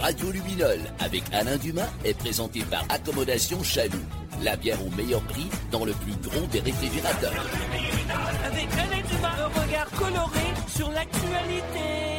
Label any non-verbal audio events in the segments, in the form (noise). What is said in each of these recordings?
Radio Luminol avec Alain Dumas est présenté par Accommodation Chaloux. La bière au meilleur prix dans le plus gros des réfrigérateurs. Avec Alain Dumas, un regard coloré sur l'actualité.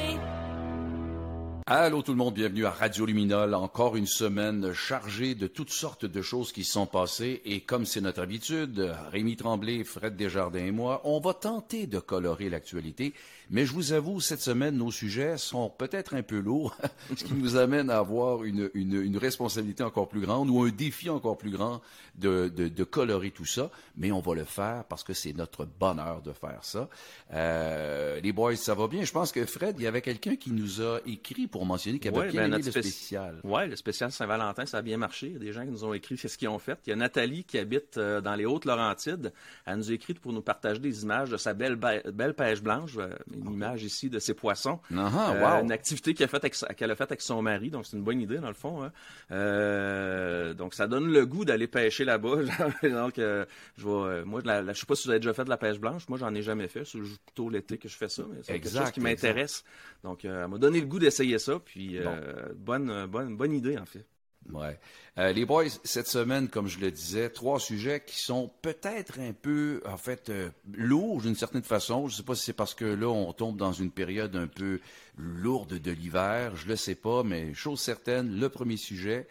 Allô tout le monde, bienvenue à Radio Luminol. Encore une semaine chargée de toutes sortes de choses qui sont passées et comme c'est notre habitude, Rémi Tremblay, Fred Desjardins et moi, on va tenter de colorer l'actualité mais je vous avoue, cette semaine, nos sujets sont peut-être un peu lourds, (laughs) ce qui nous amène à avoir une, une, une, responsabilité encore plus grande ou un défi encore plus grand de, de, de, colorer tout ça. Mais on va le faire parce que c'est notre bonheur de faire ça. Euh, les boys, ça va bien? Je pense que Fred, il y avait quelqu'un qui nous a écrit mentionner qu'il avait ouais, bien ben, aimé le spécial. Oui, le spécial Saint-Valentin, ça a bien marché. Il y a des gens qui nous ont écrit ce qu'ils ont fait. Il y a Nathalie qui habite euh, dans les Hautes-Laurentides. Elle nous a écrit pour nous partager des images de sa belle, belle pêche blanche. Euh, une image ici de ses poissons. Ah, Euh, wow. Une activité qu'elle a faite avec, qu'elle a faite avec son mari, donc c'est une bonne idée dans le fond. hein. Donc ça donne le goût d'aller pêcher là-bas. (laughs) donc je euh, moi, la, la- je sais pas si vous avez déjà fait de la pêche blanche. Moi, j'en ai jamais fait. C'est plutôt l'été que je fais ça, mais c'est quelque chose qui m'intéresse. Donc, euh, elle m'a donné le goût d'essayer ça. Puis euh, bonne, bonne, bonne idée en fait. Ouais. Euh, les boys, cette semaine, comme je le disais, trois sujets qui sont peut-être un peu, en fait, euh, lourds d'une certaine façon. Je ne sais pas si c'est parce que là, on tombe dans une période un peu lourde de l'hiver. Je le sais pas, mais chose certaine, le premier sujet,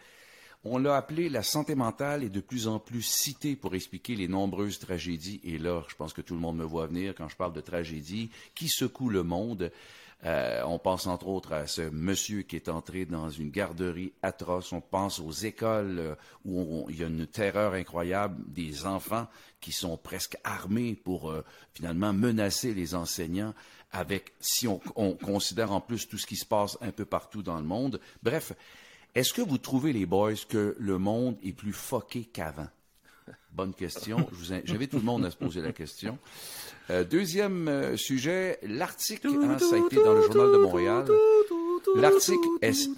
on l'a appelé la santé mentale est de plus en plus citée pour expliquer les nombreuses tragédies. Et là, je pense que tout le monde me voit venir quand je parle de tragédies qui secouent le monde. Euh, on pense entre autres à ce monsieur qui est entré dans une garderie atroce. On pense aux écoles euh, où il y a une terreur incroyable des enfants qui sont presque armés pour euh, finalement menacer les enseignants avec, si on, on considère en plus tout ce qui se passe un peu partout dans le monde. Bref, est-ce que vous trouvez, les boys, que le monde est plus foqué qu'avant? Bonne question. J'invite tout le monde à se poser la question. Euh, deuxième euh, sujet, l'article, hein, ça a été dans le Journal de Montréal. L'article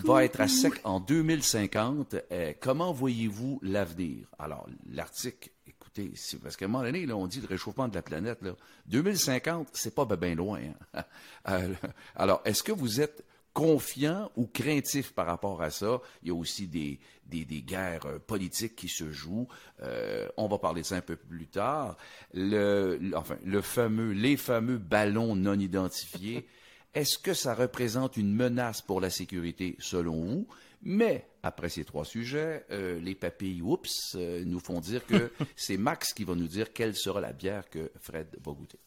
va être à sec en 2050. Euh, comment voyez-vous l'avenir? Alors, l'article, écoutez, parce qu'à un moment donné, là, on dit le réchauffement de la planète. Là, 2050, c'est pas bien loin. hein. (laughs) Alors, est-ce que vous êtes confiant ou craintif par rapport à ça. Il y a aussi des, des, des guerres euh, politiques qui se jouent. Euh, on va parler de ça un peu plus tard. Le, le- enfin, le fameux, les fameux ballons non identifiés. (laughs) Est-ce que ça représente une menace pour la sécurité selon vous? Mais après ces trois sujets, euh, les papilles oups euh, nous font dire que (laughs) c'est Max qui va nous dire quelle sera la bière que Fred va goûter.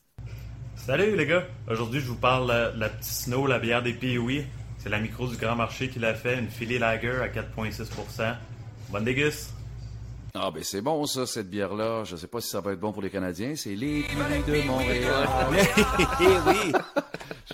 Salut les gars, aujourd'hui je vous parle euh, de la petite Snow, la bière des Pee-Wee. C'est la micro du Grand Marché qui l'a fait, une Philly Lager à 4,6%. Bonne déguste! Ah ben c'est bon ça, cette bière-là. Je sais pas si ça va être bon pour les Canadiens. C'est les Pee-Wee de Montréal. (laughs) Eh oui!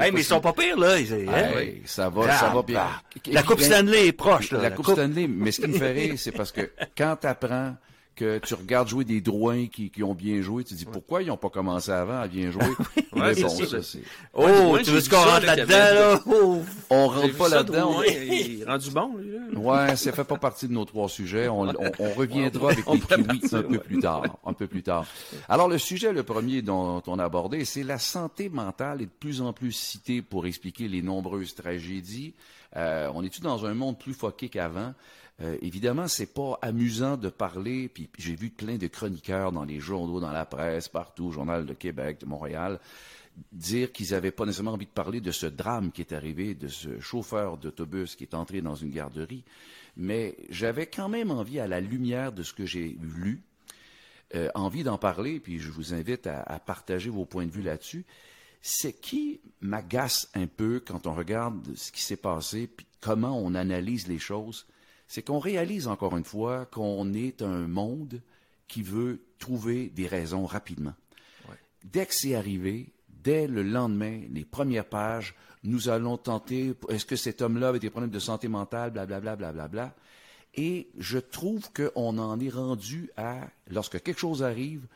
hey, mais ils sont pas pires, là. Ils- hein? Hey, ça va, ça va bien. La Coupe Stanley est proche, là. La Coupe Stanley, mais ce qui me fait rire, c'est parce que quand tu apprends que tu regardes jouer des Drouins qui, qui ont bien joué, tu te dis pourquoi ils n'ont pas commencé avant à bien jouer? (laughs) mais Ouais, bon, ça. ça, c'est... Oh, Ouais, tu veux qu'on rentre là, là-dedans, là? Oh. On rentre pas là-dedans. Il est rendu bon, lui. là. Ouais, ça fait pas partie de nos trois sujets. On, on- on reviendra avec On les kiwis partir, un peu plus tard. Un peu plus tard. Alors, le sujet, le premier dont on a abordé, c'est la santé mentale est de plus en plus citée pour expliquer les nombreuses tragédies. Euh, on est-tu dans un monde plus foqué qu'avant? Euh, évidemment, c'est pas amusant de parler, puis j'ai vu plein de chroniqueurs dans les journaux, dans la presse, partout, Journal de Québec, de Montréal, dire qu'ils n'avaient pas nécessairement envie de parler de ce drame qui est arrivé, de ce chauffeur d'autobus qui est entré dans une garderie. Mais j'avais quand même envie, à la lumière de ce que j'ai lu, euh, envie d'en parler, puis je vous invite à, à partager vos points de vue là-dessus. C'est qui m'agace un peu quand on regarde ce qui s'est passé, puis comment on analyse les choses, c'est qu'on réalise encore une fois qu'on est un monde qui veut trouver des raisons rapidement. Dès que c'est arrivé, dès le lendemain, les premières pages, nous allons tenter, est-ce que cet homme-là avait des problèmes de santé mentale, blablabla, blablabla. Et je trouve qu'on en est rendu à, lorsque quelque chose arrive,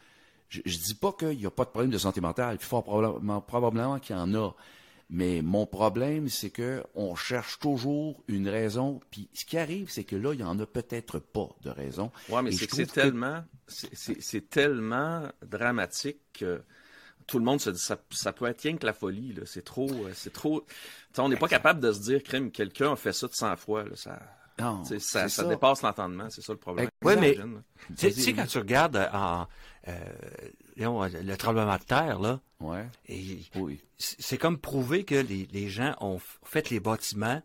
je ne dis pas qu'il n'y a pas de problème de santé mentale, fort probablement, probablement qu'il y en a. Mais mon problème, c'est que on cherche toujours une raison. Puis ce qui arrive, c'est que là, il n'y en a peut-être pas de raison. Ouais, mais c'est que tellement, c'est- tellement dramatique que tout le monde se dit ça, ça peut être rien que la folie. là. C'est trop, euh, c'est trop. On n'est pas capable de se dire, crime, quelqu'un a fait ça de 100 fois. là. Ça, Non, tu sais, ça, c'est ça ça. dépasse l'entendement. C'est ça le problème. Ouais, mais- J'imagine, là. Tu sais- quand tu regardes euh, en, euh, disons, le tremblement de terre, là, Ouais. et Oui. c'est comme prouver que les, les gens ont fait les bâtiments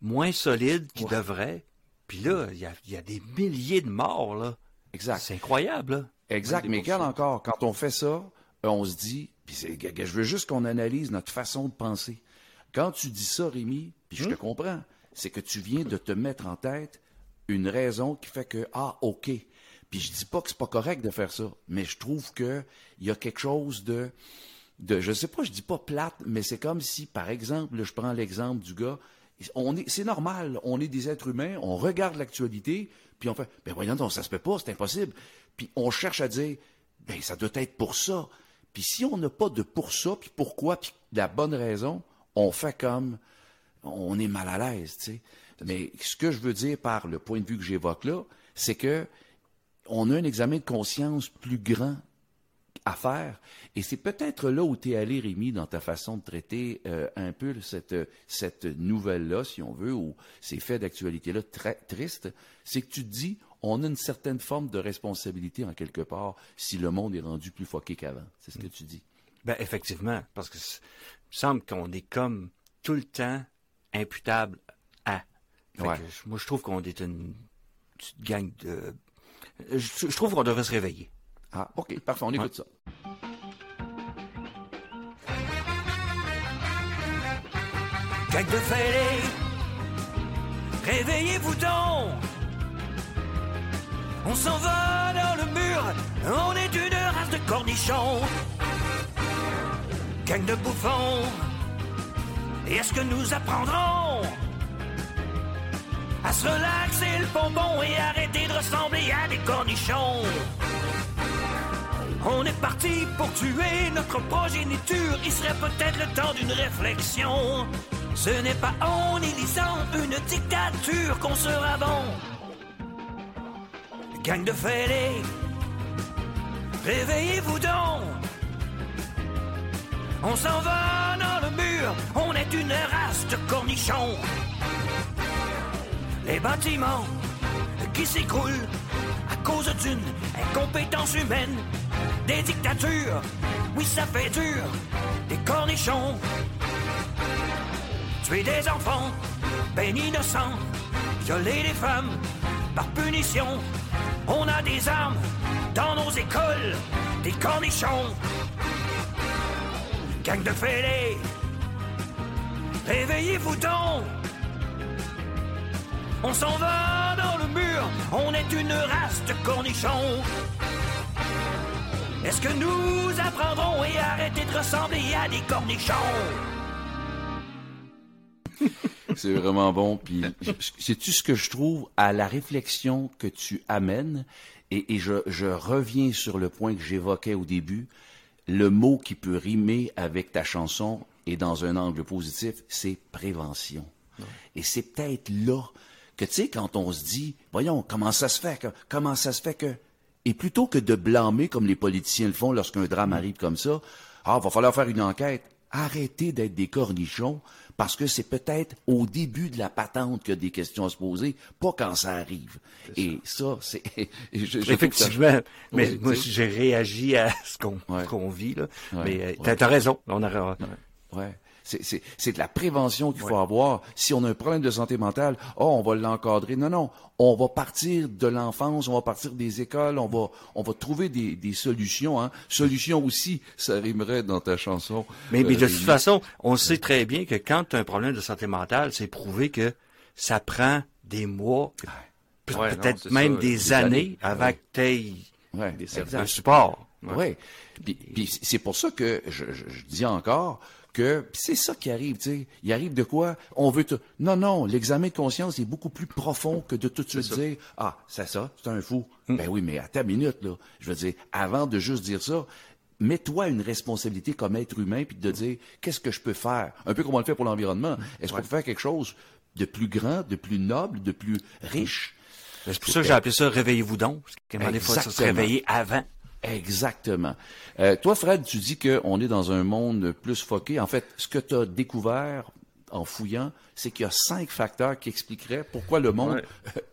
moins solides qu'ils devraient. Puis là, il y a, il y a des milliers de morts, là. Exact. C'est incroyable, là. Exact. Mais regarde encore, quand on fait ça, euh, on se dit, puis c'est- je veux juste qu'on analyse notre façon de penser. Quand tu dis ça, Rémi, puis je te comprends, c'est que tu viens de te mettre en tête une raison qui fait que, ah, OK. Puis je dis pas que c'est pas correct de faire ça, mais je trouve que il y a quelque chose de, de, je sais pas, je dis pas plate, mais c'est comme si, par exemple, je prends l'exemple du gars, on est, c'est normal, on est des êtres humains, on regarde l'actualité, puis on fait, ben voyons donc, ça se fait pas, c'est impossible. Puis on cherche à dire, ben ça doit être pour ça. Puis si on n'a pas de pour ça, puis pourquoi, puis la bonne raison, on fait comme, on est mal à l'aise, tu sais. Mais ce que je veux dire par le point de vue que j'évoque là, c'est que on a un examen de conscience plus grand à faire. Et c'est peut-être là où tu es allé, Rémi, dans ta façon de traiter euh, un peu cette, cette nouvelle-là, si on veut, ou ces faits d'actualité-là très tristes. C'est que tu te dis, on a une certaine forme de responsabilité en quelque part si le monde est rendu plus foqué qu'avant. C'est ce que tu dis. Ben, effectivement, parce que il me semble qu'on est comme tout le temps imputable à. Ouais. que moi, je trouve qu'on est une petite gang de. Je, je trouve qu'on devrait se réveiller. Ah, OK, parfait, on écoute ça. Gang de fêlés, réveillez-vous donc. On s'en va dans le mur, on est une race de cornichons. Gang de bouffons, et est-ce que nous apprendrons à se relaxer le bonbon et arrêter de ressembler à des cornichons? On est parti pour tuer notre progéniture. Il serait peut-être le temps d'une réflexion. Ce n'est pas en élisant une dictature qu'on sera bon. Gang de fêlés, réveillez-vous donc. On s'en va on est une race de cornichons. Les bâtiments qui s'écroulent à cause d'une incompétence humaine. Des dictatures, oui ça fait dur, des cornichons. Tuer des enfants, ben innocents, violer les femmes, par punition. On a des armes dans nos écoles, des cornichons. Gang de fêlés, réveillez-vous donc. On s'en va dans le mur, on est une race de cornichons. Est-ce que nous apprendrons et arrêter de ressembler à des cornichons? (laughs) C'est vraiment bon. Puis, sais-tu ce que je trouve à la réflexion que tu amènes? Et, je reviens sur le point que j'évoquais au début. Le mot qui peut rimer avec ta chanson et dans un angle positif, c'est prévention. Et c'est peut-être là que, tu sais, quand on se dit, voyons, comment ça se fait? que- Comment ça se fait que... Et plutôt que de blâmer comme les politiciens le font lorsqu'un drame arrive comme ça, ah, va falloir faire une enquête. Arrêtez d'être des cornichons parce que c'est peut-être au début de la patente qu'il y a des questions à se poser, pas quand ça arrive. Et ça, c'est... (laughs) ça- Effectivement. Mais Oui, moi, tu j'ai réagi à ce qu'on Ouais. vit, là. Ouais, Mais euh, t'as t'as raison. On a, Ouais. C'est, c'est, c'est de la prévention qu'il faut avoir. Si on a un problème de santé mentale, oh, on va l'encadrer. Non, non. On va partir de l'enfance, on va partir des écoles, on va, on va trouver des, des solutions. Hein. Solutions aussi, ça rimerait dans ta chanson. Mais, mais de Euh, toute façon, on sait très bien que quand tu as un problème de santé mentale, c'est prouvé que ça prend des mois, Ouais, peut-être même ça, des, des années, années. avant Ouais. que tu aies Ouais, Des exact. un support. Ouais. Puis, puis c'est pour ça que je, je- je dis encore que c'est ça qui arrive, tu sais. Il arrive de quoi? On veut te... Non, non, l'examen de conscience est beaucoup plus profond que de tout de suite dire Ah, c'est ça, c'est un fou. Ben oui, mais à ta minute, là. Je veux dire, avant de juste dire ça, mets-toi une responsabilité comme être humain puis de dire qu'est-ce que je peux faire? Un peu comme on le fait pour l'environnement. Est-ce qu'on peut faire quelque chose de plus grand, de plus noble, de plus riche? C'est pour ça que j'ai appelé ça Réveillez-vous donc. Parce moment donné, il faut se Exactement. réveiller avant. Exactement. Euh, toi, Fred, tu dis qu'on est dans un monde plus foqué. En fait, ce que tu as découvert en fouillant, c'est qu'il y a cinq facteurs qui expliqueraient pourquoi le monde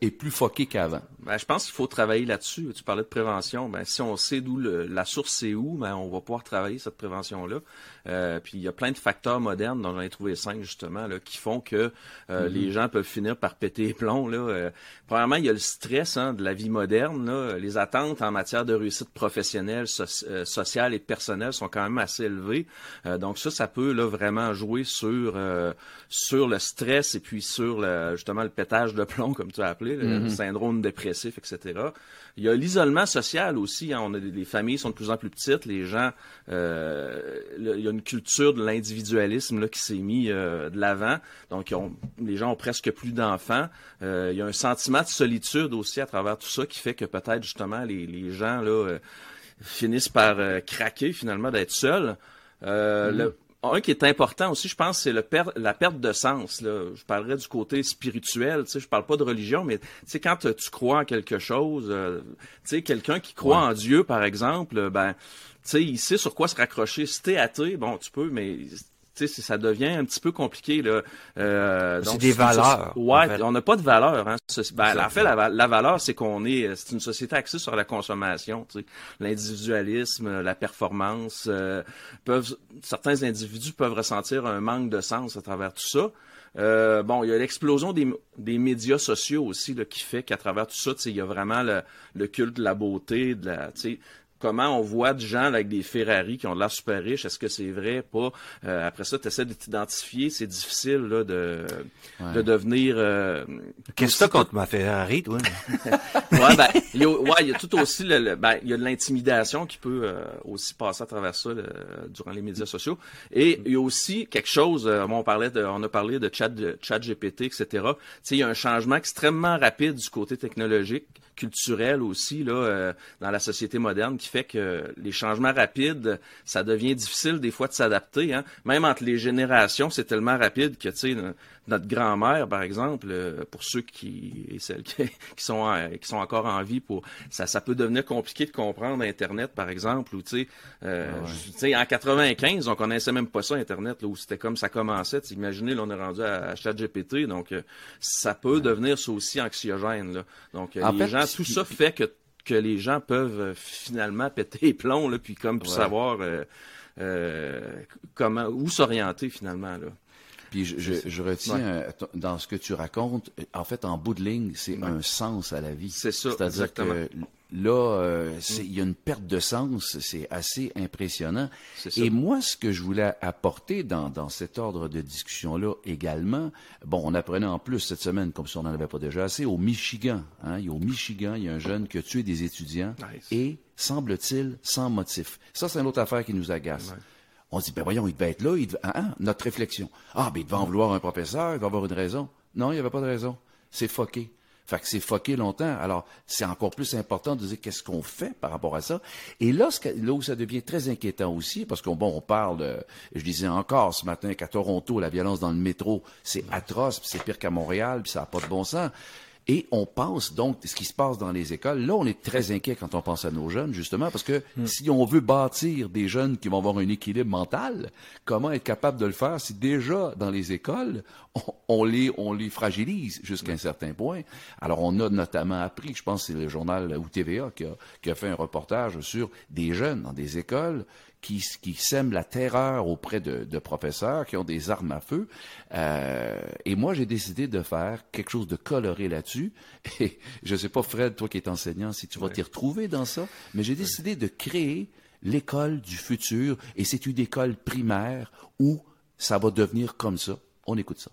est plus foqué qu'avant. Ben, je pense qu'il faut travailler là-dessus. Tu parlais de prévention. Ben, si on sait d'où la source c'est où, ben, on va pouvoir travailler cette prévention-là. Euh, puis il y a plein de facteurs modernes, dont j'en ai trouvé cinq justement, là, qui font que euh, mm-hmm. les gens peuvent finir par péter les plombs. Là. Euh, premièrement, il y a le stress hein, de la vie moderne. Là. Les attentes en matière de réussite professionnelle, euh, sociale et personnelle sont quand même assez élevées. donc ça, ça peut là, vraiment jouer sur, sur le stress et puis sur le, justement le pétage de plomb, comme tu as appelé, le mm-hmm. syndrome dépressif, etc. Il y a l'isolement social aussi. Hein. On a des, les familles sont de plus en plus petites. Les gens, euh, il y a une culture de l'individualisme là qui s'est mis euh, de l'avant. Donc, les gens ont presque plus d'enfants. Euh, il y a un sentiment de solitude aussi à travers tout ça qui fait que peut-être justement les, les gens là finissent par craquer finalement d'être seuls. Mm-hmm un qui est important aussi, je pense, c'est la perte de sens. Là. Je parlerai du côté spirituel. Tu sais, je parle pas de religion, mais tu sais, quand tu crois en quelque chose, euh, tu sais, quelqu'un qui croit en Dieu, par exemple, ben, tu sais, il sait sur quoi se raccrocher. Si t'es athée, bon, tu peux, mais ça devient un petit peu compliqué là. Euh, c'est des valeurs. ouais, on n'a pas de valeur. Hein. Ben, en fait, la, la valeur, c'est qu'on est, c'est une société axée sur la consommation. Tu sais. L'individualisme, la performance, euh, peuvent, certains individus peuvent ressentir un manque de sens à travers tout ça. Euh, bon, il y a l'explosion des, des, médias sociaux aussi là, qui fait qu'à travers tout ça, il y a vraiment le, le, culte de la beauté, de la, comment on voit des gens avec des Ferrari qui ont de l'air super riches. Est-ce que c'est vrai? Pas? Euh, après ça, tu essaies de t'identifier. C'est difficile là, de, de devenir... Euh, Qu'est-ce que tu contre ma Ferrari, toi? (laughs) ouais, ben, il y a, ouais, il y a tout aussi... Le, ben, il y a de l'intimidation qui peut euh, aussi passer à travers ça durant les médias sociaux. Et il y a aussi quelque chose... on, parlait de, on a parlé de chat, de chat GPT, etc. Tu sais, il y a un changement extrêmement rapide du côté technologique culturel aussi là euh, dans la société moderne qui fait que les changements rapides, ça devient difficile des fois de s'adapter. Hein. Même entre les générations, c'est tellement rapide que tu sais notre grand-mère, par exemple, euh, pour ceux qui et celles qui, (laughs) sont qui sont encore en vie, pour ça, ça peut devenir compliqué de comprendre Internet, par exemple, ou tu sais, euh, en 95, on connaissait même pas ça Internet, là, où c'était comme ça commençait. Imaginez, là, on est rendu à, à ChatGPT, donc euh, ça peut devenir ça aussi anxiogène. Là. Donc les gens, tout ça fait que que les gens peuvent finalement (laughs) péter les plombs, là, puis comme pour savoir comment où s'orienter finalement là. Puis je, je, retiens euh, dans ce que tu racontes, en fait, en bout de ligne, c'est un sens à la vie. C'est ça. C'est-à-dire que là, euh, mm. il y a une perte de sens, c'est assez impressionnant. Et moi, ce que je voulais apporter dans, dans cet ordre de discussion-là également, bon, on apprenait en plus cette semaine, comme si on n'en avait pas déjà assez, au Michigan. Hein, au Michigan, il y a un jeune qui a tué des étudiants et, semble-t-il, sans motif. Ça, c'est une autre affaire qui nous agace. On se dit, ben voyons, il devait être là, il devait... Hein, hein, notre réflexion. Ah, ben il devait en vouloir un professeur, il va avoir une raison. Non, il n'y avait pas de raison. C'est foqué. Fait que c'est foqué longtemps. Alors, c'est encore plus important de dire qu'est-ce qu'on fait par rapport à ça. Et là, là où ça devient très inquiétant aussi, parce qu'on bon, on parle, je disais encore ce matin qu'à Toronto, la violence dans le métro, c'est atroce, c'est pire qu'à Montréal, puis ça n'a pas de bon sens. Et on pense donc ce qui se passe dans les écoles. Là, on est très inquiet quand on pense à nos jeunes, justement, parce que hmm. si on veut bâtir des jeunes qui vont avoir un équilibre mental, comment être capable de le faire si déjà dans les écoles, on, les, on les fragilise jusqu'à un certain point. Alors, on a notamment appris, je pense que c'est le journal ou TVA qui a, qui a fait un reportage sur des jeunes dans des écoles qui, qui sèment la terreur auprès de, de, professeurs qui ont des armes à feu. Euh, et moi, j'ai décidé de faire quelque chose de coloré là-dessus. (laughs) Et je sais pas, Fred, toi qui es enseignant, si tu vas t'y retrouver dans ça, mais j'ai décidé de créer l'école du futur. Et c'est une école primaire où ça va devenir comme ça. On écoute ça.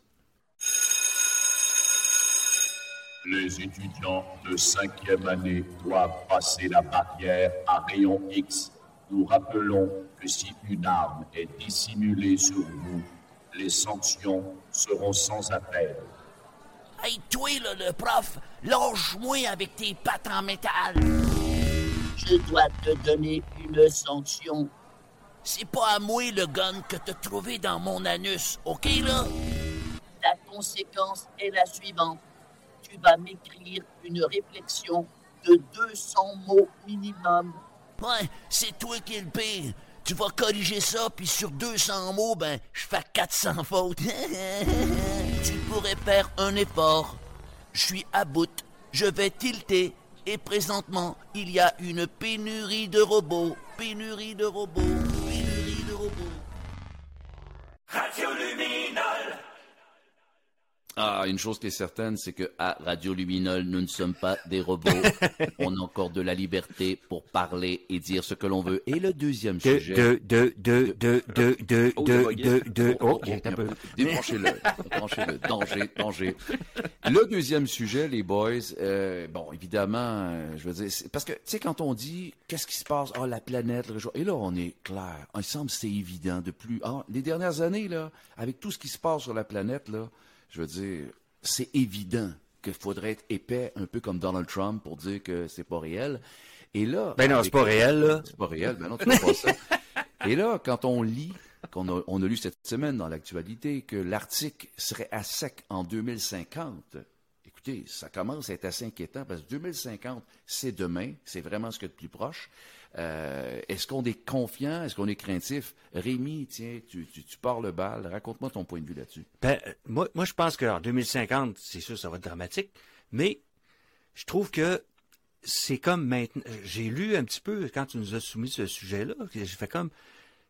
Les étudiants de cinquième année doivent passer la barrière à rayon X nous rappelons que si une arme est dissimulée sur vous, les sanctions seront sans appel. Hey, toi, le prof, lâche-moi avec tes pattes en métal. Je dois te donner une sanction. C'est pas à moi le gun que t'as trouvé dans mon anus, ok, là? La conséquence est la suivante. Tu vas m'écrire une réflexion de 200 mots minimum Ouais, c'est toi qui es le pire. Tu vas corriger ça, puis sur 200 mots, ben, je fais 400 fautes. (laughs) tu pourrais faire un effort. Je suis à bout. Je vais tilter. Et présentement, il y a une pénurie de robots. Pénurie de robots. Pénurie de robots. Radio Luminol. Ah, une chose qui est certaine, c'est que à Radio Luminol, nous ne sommes pas des robots. (laughs) On a encore de la liberté pour parler et dire ce que l'on veut. Et le deuxième De, sujet. de, de, de, de, de, de, Oh, de, de, de, Oh, oh, un peu. Débranchez-le. Débranchez-le. Danger, danger. Le deuxième sujet, les boys, euh, bon, évidemment, euh, je veux dire, parce que, tu sais, quand on dit, qu'est-ce qui se passe, ah, la planète, le et là, on est clair. Il semble que c'est évident de plus. Ah, les dernières années, là, avec tout ce qui se passe sur la planète, là, je veux dire, c'est évident qu'il faudrait être épais, un peu comme Donald Trump, pour dire que c'est pas réel. Et là. Ben non, c'est pas réel, là. c'est pas réel, ben non, tu pas ça. (laughs) Et là, quand on lit, qu'on a, on a lu cette semaine dans l'actualité, que l'Arctique serait à sec en 2050, écoutez, ça commence à être assez inquiétant parce que 2050, c'est demain, c'est vraiment ce qu'il y a de plus proche. Euh, est-ce qu'on est confiant? Est-ce qu'on est craintif? Rémi, tiens, tu, tu, tu pars le bal. Raconte-moi ton point de vue là-dessus. Ben, moi, moi, je pense qu'en 2050, c'est sûr, ça va être dramatique, mais je trouve que c'est comme maintenant. J'ai lu un petit peu quand tu nous as soumis ce sujet-là. J'ai fait comme.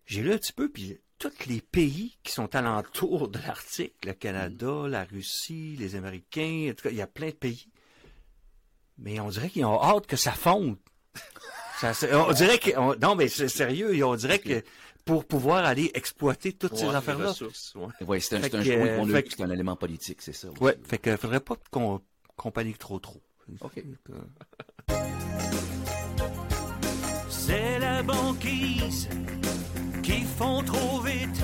J'ai lu un petit peu, puis tous les pays qui sont alentours de l'Arctique, le Canada, la Russie, les Américains, en tout cas, il y a plein de pays. Mais on dirait qu'ils ont hâte que ça fonde. Ça, on dirait que. on- non, mais c'est sérieux, on dirait que pour pouvoir aller exploiter toutes ces Ouais, les affaires-là. ressources, ouais. C'est un, c'est un euh, qu'on a fait vu, que- c'est un élément politique, c'est ça. aussi. Ouais, fait que faudrait pas qu'on qu'on panique trop trop. OK. (laughs) C'est la banquise qui font trop vite.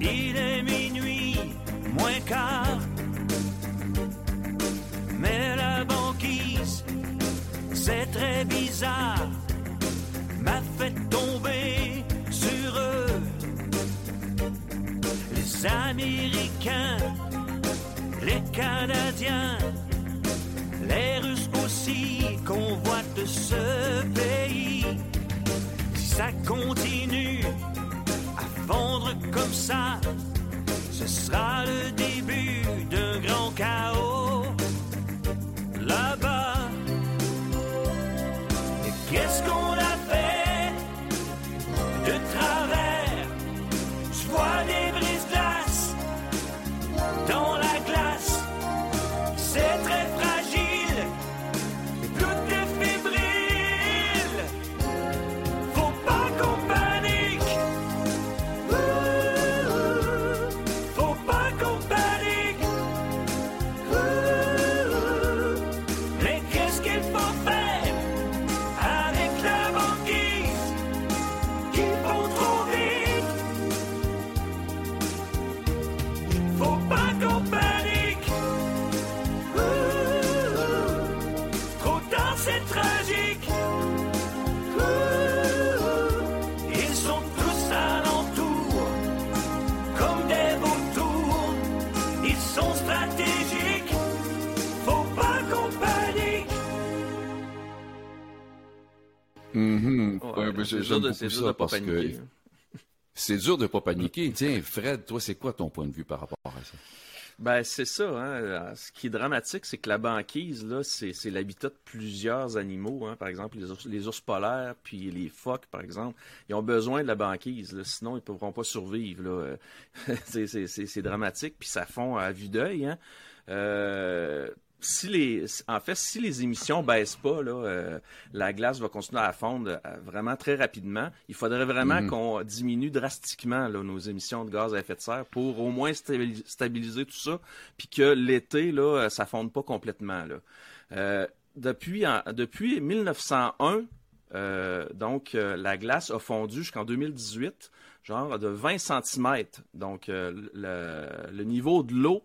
Il est minuit, moins quart. Mais la banquise, c'est très bizarre, m'a fait tomber sur eux. Les Américains, les Canadiens, les Russes aussi convoitent ce pays. Si ça continue à fondre comme ça, ce sera le début d'un grand chaos là-bas. Qu'est-ce qu'on a fait de travers? Dur de- c'est dur ça de pas paniquer. hein. C'est dur de pas paniquer. Tiens, Fred, toi, c'est quoi ton point de vue par rapport à ça? Ben, c'est ça. Hein. Ce qui est dramatique, c'est que la banquise, là, c'est l'habitat de plusieurs animaux. Hein. Par exemple, les ours, les ours polaires, puis les phoques, par exemple, ils ont besoin de la banquise. là. Sinon, ils ne pourront pas survivre. Euh, (laughs) c'est- dramatique, puis ça fond à vue d'œil. Hein. Euh, si les, en fait, si les émissions baissent pas, là, euh, la glace va continuer à fondre euh, vraiment très rapidement. Il faudrait vraiment qu'on diminue drastiquement là, nos émissions de gaz à effet de serre pour au moins stabili- stabiliser tout ça, puis que l'été, là, euh, ça fonde pas complètement. Là. Euh, depuis, en- depuis 1901, euh, donc la glace a fondu jusqu'en 2018, genre de 20 cm. Donc le, le niveau de l'eau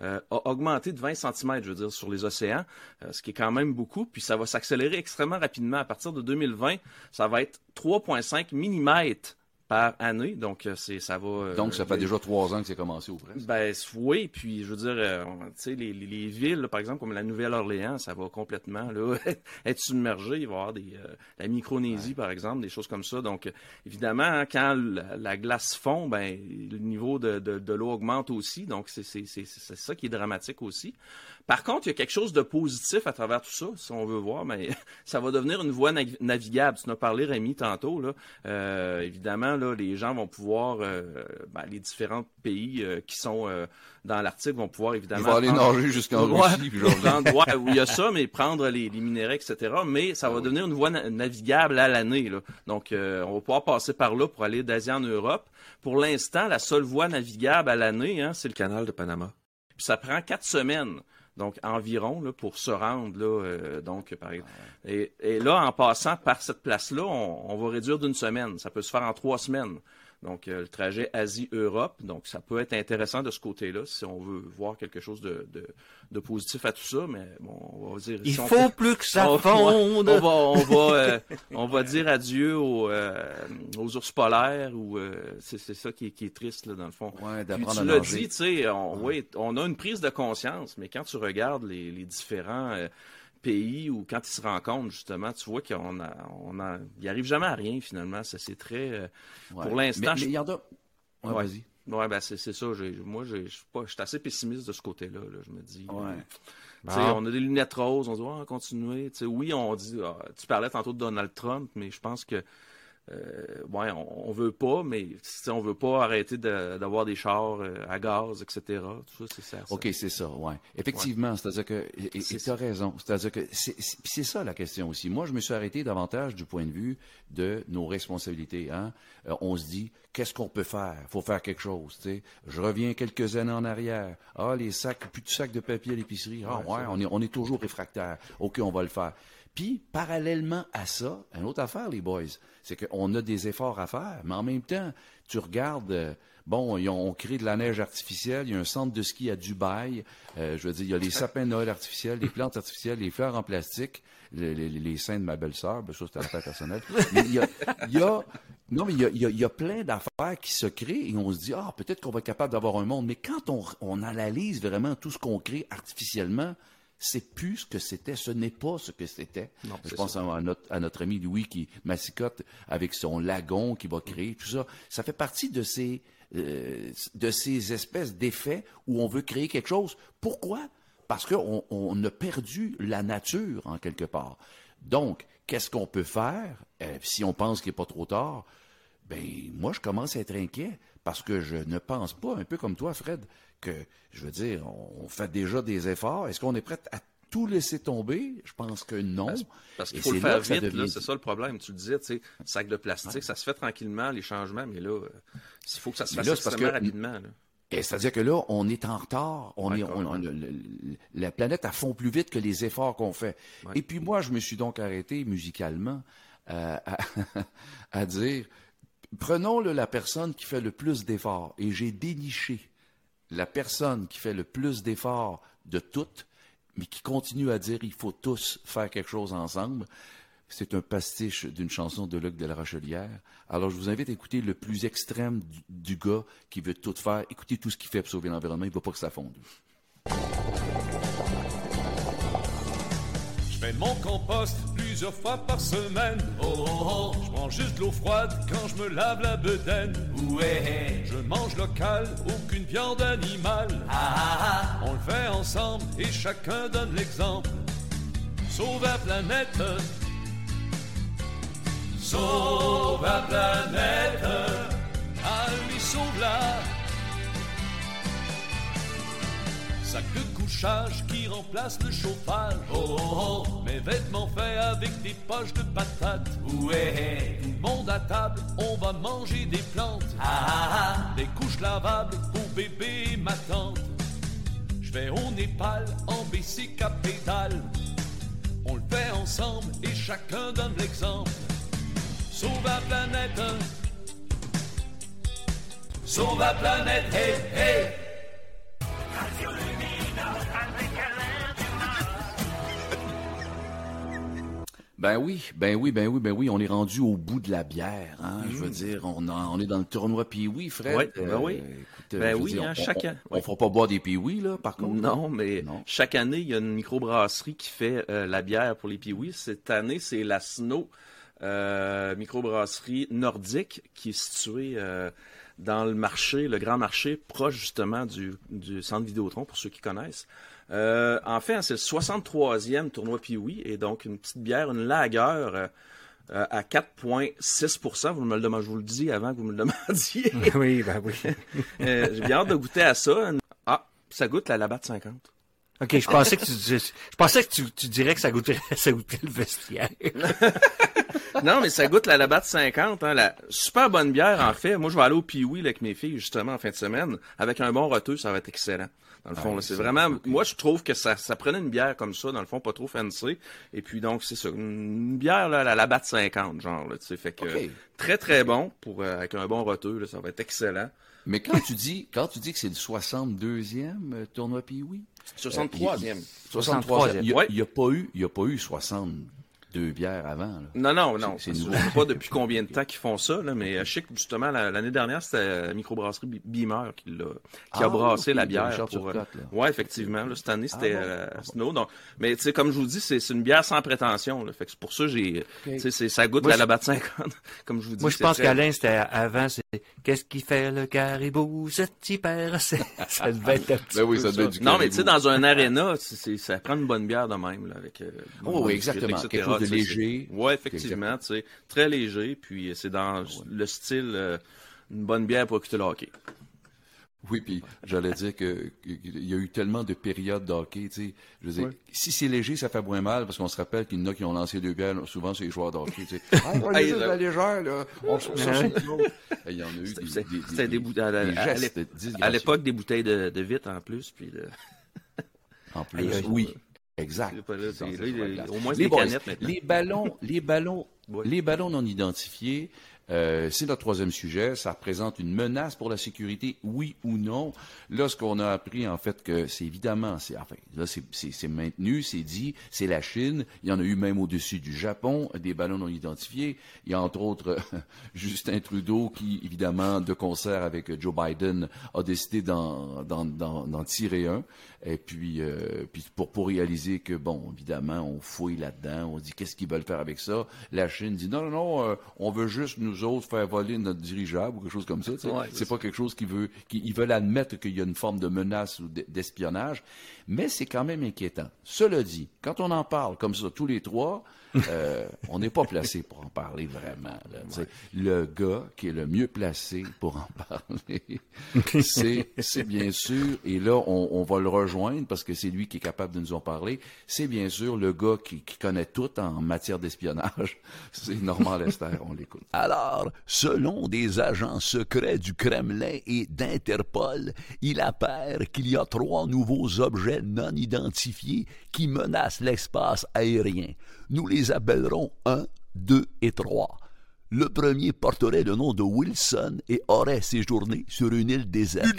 euh, a augmenté de 20 cm, je veux dire, sur les océans, euh, ce qui est quand même beaucoup. Puis ça va s'accélérer extrêmement rapidement. À partir de 2020, ça va être 3,5 mm par année. Donc, euh, c'est ça va. euh, Donc, ça fait déjà trois ans que c'est commencé au presque. ben oui, puis je veux dire, euh, tu sais, les, les, les villes, là, par exemple, comme la Nouvelle-Orléans, ça va complètement là, (laughs) être submergé. Il va y avoir des, euh, la Micronésie, par exemple, des choses comme ça. Donc, évidemment, hein, quand la, la glace fond, ben le niveau de, de, de l'eau augmente aussi. Donc, c'est c'est- c'est- c'est ça qui est dramatique aussi. Par contre, il y a quelque chose de positif à travers tout ça, si on veut voir, mais (laughs) ça va devenir une voie nav- navigable. Tu en as parlé, Rémi, tantôt. Là. Euh, évidemment, là, les gens vont pouvoir, euh, ben, les différents pays euh, qui sont euh, dans l'Arctique vont pouvoir évidemment. va aller prendre- nager jusqu'en Russie, puis genre, prendre- ouais, où il y a ça, mais prendre les, les minerais, etc. Mais ça va devenir une voie na- navigable à l'année. Donc, on va pouvoir passer par là pour aller d'Asie en Europe. Pour l'instant, la seule voie navigable à l'année, hein, c'est le canal de Panama. Puis ça prend quatre semaines. Donc, environ, là, pour se rendre, là, euh, donc, par exemple. Et, et là, en passant par cette place-là, on, on va réduire d'une semaine. Ça peut se faire en trois semaines. Donc, euh, le trajet Asie-Europe. Donc, ça peut être intéressant de ce côté-là, si on veut voir quelque chose de, de, de positif à tout ça. Mais bon, on va dire... Il si faut plus que ça on, fonde. on va, on va, euh, on va dire adieu aux, euh, aux ours polaires ou c'est ça qui est, qui est triste là, dans le fond. Ouais, Puis tu l'as dit, tu sais, on, oui, on a une prise de conscience, mais quand tu regardes les, les différents pays ou quand ils se rencontrent justement, tu vois qu'on a, on a, il arrive jamais à rien finalement. Ça c'est très, euh, Ouais. pour l'instant, Mais- je- mais il y en a. Ouais, Ouais. vas-y. ouais, ben c'est c'est ça. j'ai- Moi, je suis pas, je suis assez pessimiste de ce côté-là. là. Je me dis. Ouais. euh, tu sais, Bon. On a des lunettes roses, on se dit, ah. Tu sais, oui, on dit, ah, tu parlais tantôt de Donald Trump, mais je pense que, euh, ouais, on, on veut pas, mais on veut pas arrêter de- d'avoir des chars euh, à gaz, etc. Tout ça, c'est ça. ça. OK, c'est ça, ouais. Effectivement, c'est-à-dire que, et tu as raison, c'est-à-dire que c'est ça la question aussi. Moi, je me suis arrêté davantage du point de vue de nos responsabilités. Hein? Euh, on se dit, qu'est-ce qu'on peut faire? faut faire quelque chose, tu sais. Je reviens quelques années en arrière. Ah, les sacs, plus de sacs de papier à l'épicerie. Ah, ouais, on est, on est toujours réfractaire. OK, on va le faire. Puis, parallèlement à ça, une autre affaire, les boys, c'est qu'on a des efforts à faire, mais en même temps, tu regardes, euh, bon, on crée de la neige artificielle, il y a un centre de ski à Dubaï, euh, je veux dire, il y a les sapins de artificiels, les plantes artificielles, les fleurs en plastique, les, seins de ma belle-sœur, ben ça, c'est l'affaire personnelle. Mais il y a, y a- non, mais il y a plein d'affaires qui se créent et on se dit, ah, peut-être qu'on va être capable d'avoir un monde. Mais quand on, on analyse vraiment tout ce qu'on crée artificiellement, c'est plus ce que c'était, ce n'est pas ce que c'était. Je pense à, à notre, à notre ami Louis qui massicote avec son lagon qui va créer, tout ça. Ça fait partie de ces, euh, de ces espèces d'effets où on veut créer quelque chose. Pourquoi? Parce qu'on on a perdu la nature, en quelque part. Donc, qu'est-ce qu'on peut faire euh, si on pense qu'il n'est pas trop tard? Ben, moi, je commence à être inquiet parce que je ne pense pas, un peu comme toi, Fred, que, je veux dire, on, on fait déjà des efforts. Est-ce qu'on est prêt à tout laisser tomber? Je pense que non. Parce qu'il faut le faire vite, devient- c'est ça le problème. Tu le disais, tu sais, sac de plastique, ça se fait tranquillement, les changements, mais là, euh, il faut que ça se Mais fasse là, parce que- rapidement. là. Et C'est-à-dire que là, on est en retard. On est, on- on- la planète a fond plus vite que les efforts qu'on fait. Ouais. Et puis moi, je me suis donc arrêté musicalement euh, à, (laughs) à dire, prenons le, la personne qui fait le plus d'efforts. Et j'ai déniché la personne qui fait le plus d'efforts de toutes, mais qui continue à dire, il faut tous faire quelque chose ensemble. C'est un pastiche d'une chanson de Luc de la Rochelière. Alors, je vous invite à écouter le plus extrême du, du gars qui veut tout faire. Écoutez tout ce qu'il fait pour sauver l'environnement. Il ne veut pas que ça fonde. Je fais mon compost plusieurs fois par semaine. Oh, oh, oh. Je prends juste de l'eau froide quand je me lave la bedaine. Ouais. Je mange local, aucune viande animale. Ah, On le fait ensemble et chacun donne l'exemple. Sauve la planète. Sauve la planète. Allez, sauve-la. Sac de couchage qui remplace le chauffage. Oh, oh, oh. Mes vêtements faits avec des poches de patates. Ouais. Tout le monde à table, on va manger des plantes. Ah, Des couches lavables pour bébé et ma tante. Je vais au Népal en bicycle à pédale. On le fait ensemble et chacun donne l'exemple. Sauve la planète. Sauve la planète, hey, hey. Ben oui, ben oui, ben oui, ben oui, on est rendu au bout de la bière. Hein? Je veux dire, on, a- on est dans le tournoi Pee-Wee, Fred. Ouais, ben oui. écoute, Ben je veux oui, dire, hein, on, chaque on, on fera pas boire des Pee-Wee, là, par contre. Non, mais Non. chaque année, il y a une microbrasserie qui fait euh, la bière pour les Piwis. Cette année, c'est la Snow, euh, microbrasserie nordique qui est située euh, dans le marché, le grand marché, proche justement du, du centre Vidéotron, pour ceux qui connaissent. Euh, en fait, c'est le 63e tournoi Piwi et donc une petite bière, une lager euh, à 4,6% Vous me le demandez, je vous le dis avant que vous me le (laughs) demandiez. (laughs) oui, ben oui. (laughs) Euh, J'ai bien hâte de goûter à ça. Ah, ça goûte la Labatt 50. OK, je pensais que tu, je pensais que tu, tu dirais que ça goûterait, ça goûterait le vestiaire. (laughs) Non, mais ça goûte la Labatt 50. Hein, la super bonne bière, en fait. Moi, je vais aller au Pee-Wee avec mes filles, justement, en fin de semaine. Avec un bon retour, ça va être excellent. Dans le fond, là, c'est vraiment... Moi, je trouve que ça, ça prenait une bière comme ça, dans le fond, pas trop fancy. Et puis, donc, c'est ça. Une bière, là, la Labatt 50, genre, tu sais. Fait que... Très, très bon. pour euh, Avec un bon retour, là, ça va être excellent. Mais quand tu dis, quand tu dis que c'est le 62e euh, tournoi Pee-Wee? 63e. 63e. Il n'y a, Ouais. pas eu, il y a pas eu 62 bières avant, là. Non, non, non. C'est- Je c'est ne nouveau. sais pas depuis (laughs) combien de temps qu'ils font ça, là, mais euh, je sais que justement, la- l'année dernière, c'était la microbrasserie Bi- Beamer qui, l'a, qui a Ah, brassé ok, la bière. Pour, euh, ouais, effectivement. Là, cette année, c'était Ah bon? euh, Snow. Donc, mais tu sais, comme je vous dis, c'est, une bière sans prétention. Là, fait que c'est pour ça que j'ai. tu sais, c'est- ça goûte Moi, la je- Labatt 50. (laughs) comme je vous dis. Moi, je pense très- qu'Alain, c'était avant, c'est Qu'est-ce qui fait le caribou, cet hyper, (laughs) c'est- ça devait être un petit Ben oui, ça du Non, mais tu sais, dans un aréna, ça prend une bonne bière de même, là, avec. euh, Oh, oui, exactement. etc., Quelque chose de léger. Ouais, effectivement, tu sais, très léger, puis c'est dans le style euh, une bonne bière pour écouter le hockey. Oui, puis j'allais dire que qu'il y a eu tellement de périodes de hockey, tu sais. Je veux dire, si c'est léger, ça fait moins mal, parce qu'on se rappelle qu'il y en a qui ont lancé deux bières, souvent c'est les joueurs de hockey, tu sais. Ah, on va Hey, juste là. la légère, là. On se. Et Il y en a eu des, C'était- des, bouteilles- à l'époque, des bouteilles de, de vitre en plus, puis de... En plus, oui. Exact. Là, là, au moins, les canettes ballons, les ballons, les ballons non identifiés, euh, c'est notre troisième sujet. Ça représente une menace pour la sécurité, oui ou non. Là, ce qu'on a appris, en fait, que c'est évidemment, c'est, enfin, là, c'est, maintenu, c'est dit, c'est la Chine. Il y en a eu même au-dessus du Japon, des ballons non identifiés. Il y a entre autres (laughs) Justin Trudeau qui, évidemment, de concert avec Joe Biden, a décidé d'en, d'en, d'en, d'en tirer un. Et puis, euh, puis pour, pour réaliser que, bon, évidemment, on fouille là-dedans, on dit qu'est-ce qu'ils veulent faire avec ça? La Chine dit non, non, non, euh, on veut juste nous autres faire voler notre dirigeable ou quelque chose comme ça. Ouais, c'est pas quelque chose qui veut, qui, ils veulent admettre qu'il y a une forme de menace ou d'espionnage, mais c'est quand même inquiétant. Cela dit, quand on en parle comme ça tous les trois, euh, (laughs) on n'est pas placé pour en parler vraiment. là, tu sais. Le gars qui est le mieux placé pour en (laughs) parler, (laughs) c'est, c'est bien sûr, et là on, on va le rejoindre parce que c'est lui qui est capable de nous en parler, c'est bien sûr le gars qui, qui connaît tout en matière d'espionnage. (laughs) C'est Normand Lester, on l'écoute. Alors, selon des agents secrets du Kremlin et d'Interpol, il apparaît qu'il y a trois nouveaux objets non identifiés qui menacent l'espace aérien. Nous les appellerons 1, 2 et 3. Le premier porterait le nom de Wilson et aurait séjourné sur une île déserte.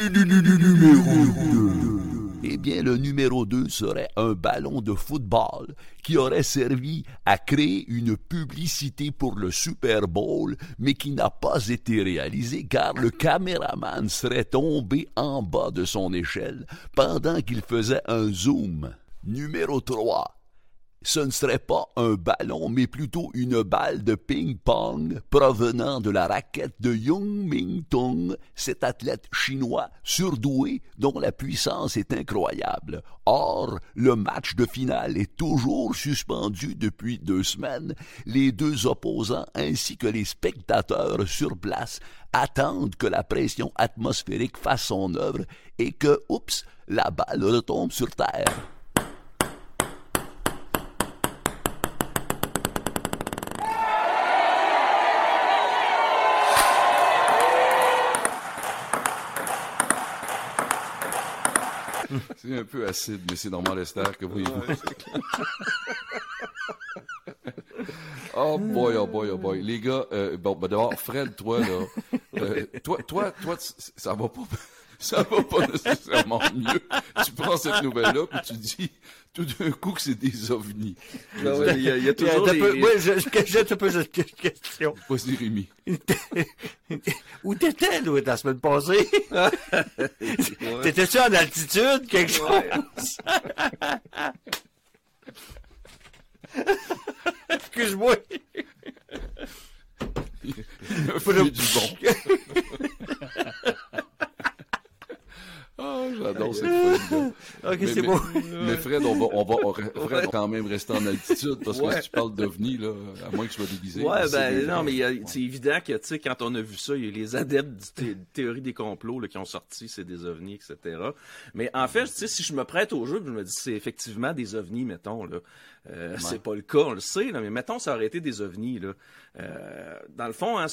Eh bien, le numéro 2 serait un ballon de football qui aurait servi à créer une publicité pour le Super Bowl, mais qui n'a pas été réalisé car le caméraman serait tombé en bas de son échelle pendant qu'il faisait un zoom. Numéro 3 ce ne serait pas un ballon, mais plutôt une balle de ping-pong provenant de la raquette de Yung Ming Tung, cet athlète chinois surdoué dont la puissance est incroyable. Or, le match de finale est toujours suspendu depuis deux semaines. Les deux opposants ainsi que les spectateurs sur place attendent que la pression atmosphérique fasse son œuvre et que, oups, la balle retombe sur terre. C'est un peu acide, mais c'est Normand Lester, que voyez-vous. (laughs) Oh boy, oh boy, oh boy. Les gars, euh, bon, ben d'abord, Fred, toi, là, euh, toi, toi, toi, ça va pas, ça va pas nécessairement mieux. Tu prends cette nouvelle-là, puis tu dis tout d'un coup que c'est des ovnis. Ben ouais, il y a- y a toujours des- peu, Moi, je, je, je te pose une question. Vas-y, Rémi. (laughs) Où t'étais, Louis, la semaine passée? Ouais. (laughs) T'étais-tu en altitude, quelque chose? (laughs) Excuse-moi. Il a fait du bon. Ah, j'adore cette folie Ok, mais, c'est mais- bon. Mais Fred, on va, on va, on- Fred, quand même rester en altitude parce que Ouais. si tu parles d'OVNI, là, à moins que tu sois déguisé. Ouais, ben non, mais c'est évident que, tu sais, quand on a vu ça, il y a les adeptes thé- théorie des complots là, qui ont sorti, c'est des ovnis, etc. Mais en fait, tu sais, si je me prête au jeu, je me dis, c'est effectivement des ovnis, mettons, là. Euh, C'est pas le cas, on le sait, là, mais mettons, ça aurait été des ovnis, là. Euh, dans le fond, hein,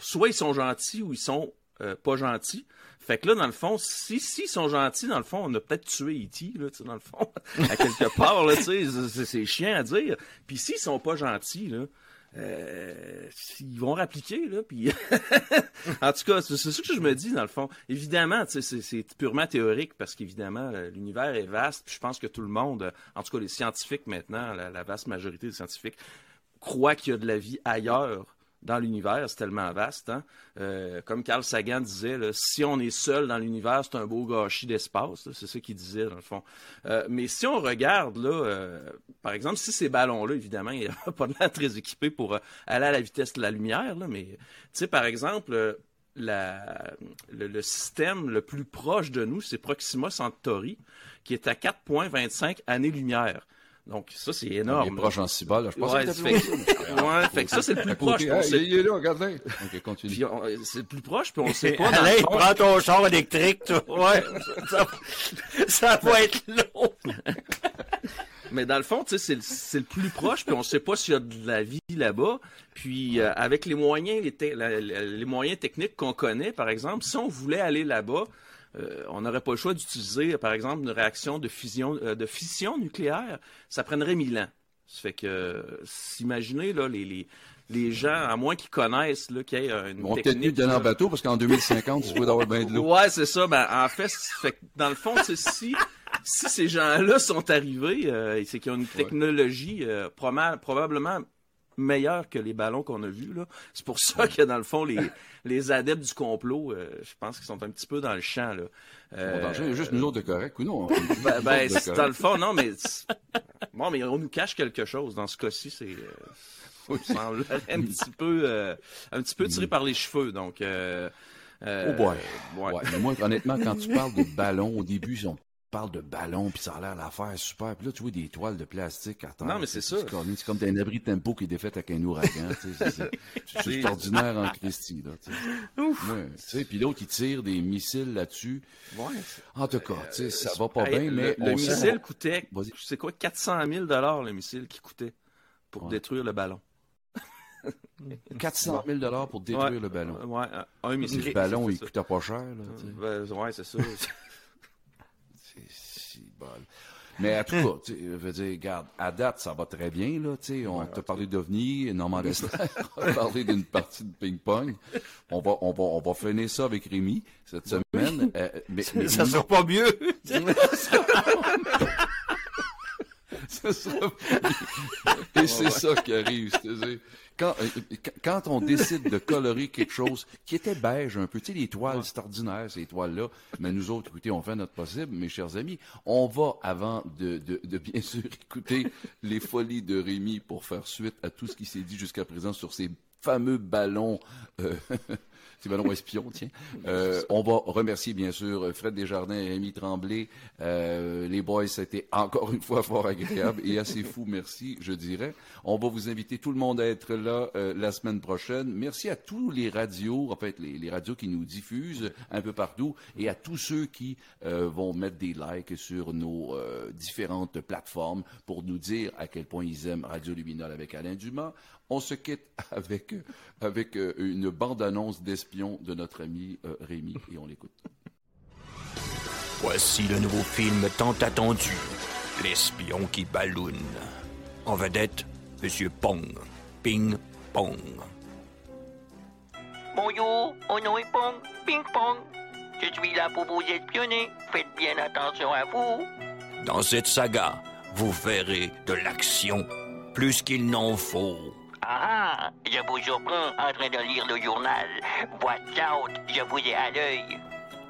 soit ils sont gentils ou ils sont euh, pas gentils. Fait que là, dans le fond, si s'ils sont gentils, dans le fond, on a peut-être tué E.T., là, tu sais, dans le fond, (laughs) à quelque part, là, tu sais, c'est- chiant à dire. Puis s'ils sont pas gentils, là, euh, ils vont rappliquer, là, puis... (laughs) en tout cas, c'est ça que je me dis, dans le fond. Évidemment, c'est purement théorique, parce qu'évidemment, euh, l'univers est vaste, puis je pense que tout le monde, en tout cas les scientifiques maintenant, la, la vaste majorité des scientifiques, croient qu'il y a de la vie ailleurs dans l'univers, c'est tellement vaste. Hein? Euh, comme Carl Sagan disait, si on est seul dans l'univers, c'est un beau gâchis d'espace. C'est ça qu'il disait, dans le fond. Euh, mais si on regarde, là, euh, par exemple, si ces ballons-là, évidemment, ils n'ont pas l'air très équipés pour aller à la vitesse de la lumière, mais, tu sais, par exemple, le, le système le plus proche de nous, c'est Proxima Centauri, qui est à 4,25 années-lumière. Donc, ça, c'est Il énorme. est là. proche en ciba, là. Je pense Ouais, que fait, que- ouais, fait que ça, c'est le plus proche. côté, puis on hey, sait- il est là, regardez. Ok, continue. puis on- c'est le plus proche, puis on sait (laughs) pas. dans fond- prends ton char électrique, toi. Ouais. Ça, ça va être long. (laughs) Mais dans le fond, tu sais, c'est le- plus proche, puis on sait pas s'il y a de la vie là-bas. Puis euh, avec les moyens, les, te- la- la- les moyens techniques qu'on connaît, par exemple, si on voulait aller là-bas, euh, on n'aurait pas le choix d'utiliser, par exemple, une réaction de fusion, euh, de fission nucléaire. Ça prendrait mille ans. Ça fait que, s'imaginez, là, les, les, les gens, à moins qu'ils connaissent, là, qu'il y ait une On va peut-être technique... mieux en là, bateau parce qu'en 2050, tu peux avoir bien de l'eau. Ouais, c'est ça. Ben, en fait, c'est- fait que dans le fond, c'est si, si ces gens-là sont arrivés, euh, c'est qu'ils ont une technologie euh, proba- probablement meilleure que les ballons qu'on a vus. là. C'est pour ça que, dans le fond, les, les adeptes du complot, euh, je pense qu'ils sont un petit peu dans le champ. Là. Euh, Bon, danger, juste nous autres de correct ou non? (laughs) ben, ben, c'est- dans le fond, non, mais... Bon, mais on nous cache quelque chose. Dans ce cas-ci, c'est... Euh, (laughs) un petit peu, euh, un petit peu tiré par les cheveux. Donc, euh, euh, Oh boy. ouais. Moi, honnêtement, quand tu parles de ballon, au début, on parle de ballon, puis ça a l'air l'affaire super. Puis là, tu vois des toiles de plastique à terre. Non, mais c'est ça. C'est comme- un abri de tempo qui est défait avec un ouragan. c'est- C'est- extraordinaire (laughs) en Christie. Là, tu sais. Ouais, puis l'autre, il tire des missiles là-dessus. Ouais. En tout cas, sais, ça va pas Hey, bien, le, mais le missile coûtait, c'est quoi, 400 000 le missile qui coûtait pour Ouais. détruire le ballon. (laughs) 400 000 pour détruire Ouais. le ballon. Ouais, un missile. Le ballon, il coûtait pas cher. Là. Ben, ouais, c'est ça. (laughs) Bol. Mais en tout cas, tu veux dire, regarde, à date, ça va très bien, là, tu sais. On t'a parlé d'OVNI, Normand Dessler a parlé d'une partie de ping-pong. On va, on va, on va finir ça avec Rémi cette semaine. Euh, mais, mais- Ça sera pas mieux. (laughs) (laughs) Ça sera pas- Et c'est ça qui arrive. c'est-à-dire, Quand, euh, quand on décide de colorer quelque chose qui était beige un peu, tu sais, les toiles, c'est ordinaire, ces toiles-là, mais nous autres, écoutez, on fait notre possible, mes chers amis. On va, avant de, de, de bien (laughs) sûr écouter les folies de Rémi pour faire suite à tout ce qui s'est dit jusqu'à présent sur ces fameux ballons, euh, (laughs) ces ballons espions, tiens. Euh, on va remercier bien sûr Fred Desjardins et Rémi Tremblay. Euh, les boys, c'était encore une fois fort agréable et assez fou, merci, je dirais. On va vous inviter tout le monde à être là euh, la semaine prochaine. Merci à tous les radios, en fait, les, radios qui nous diffusent un peu partout et à tous ceux qui vont mettre des likes sur nos différentes plateformes pour nous dire à quel point ils aiment Radio Luminol avec Alain Dumas. On se quitte (laughs) avec, avec euh, une bande-annonce d'espion de notre ami euh, Rémi et on l'écoute. Voici le nouveau film tant attendu, L'espion qui balloune. En vedette, Monsieur Pong. Ping Pong. Bonjour, mon nom est Pong, Ping Pong. Je suis là pour vous espionner. Faites bien attention à vous. Dans cette saga, vous verrez de l'action plus qu'il n'en faut. Je vous surprends en train de lire le journal. Watch out, je vous ai à l'œil.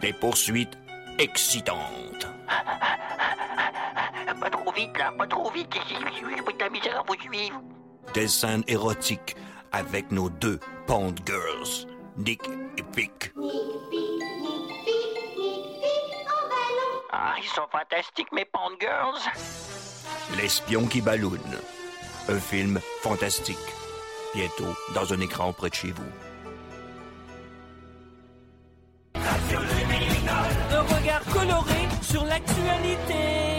Des poursuites excitantes. (laughs) Pas trop vite, là, pas trop vite. J'ai de la misère à vous suivre. Des scènes érotiques avec nos deux Pond Girls, Nick et Vic. Ah, ils sont fantastiques, mes Pond Girls. L'espion qui balloune. Un film fantastique. Bientôt dans un écran près de chez vous. Un regard coloré sur l'actualité.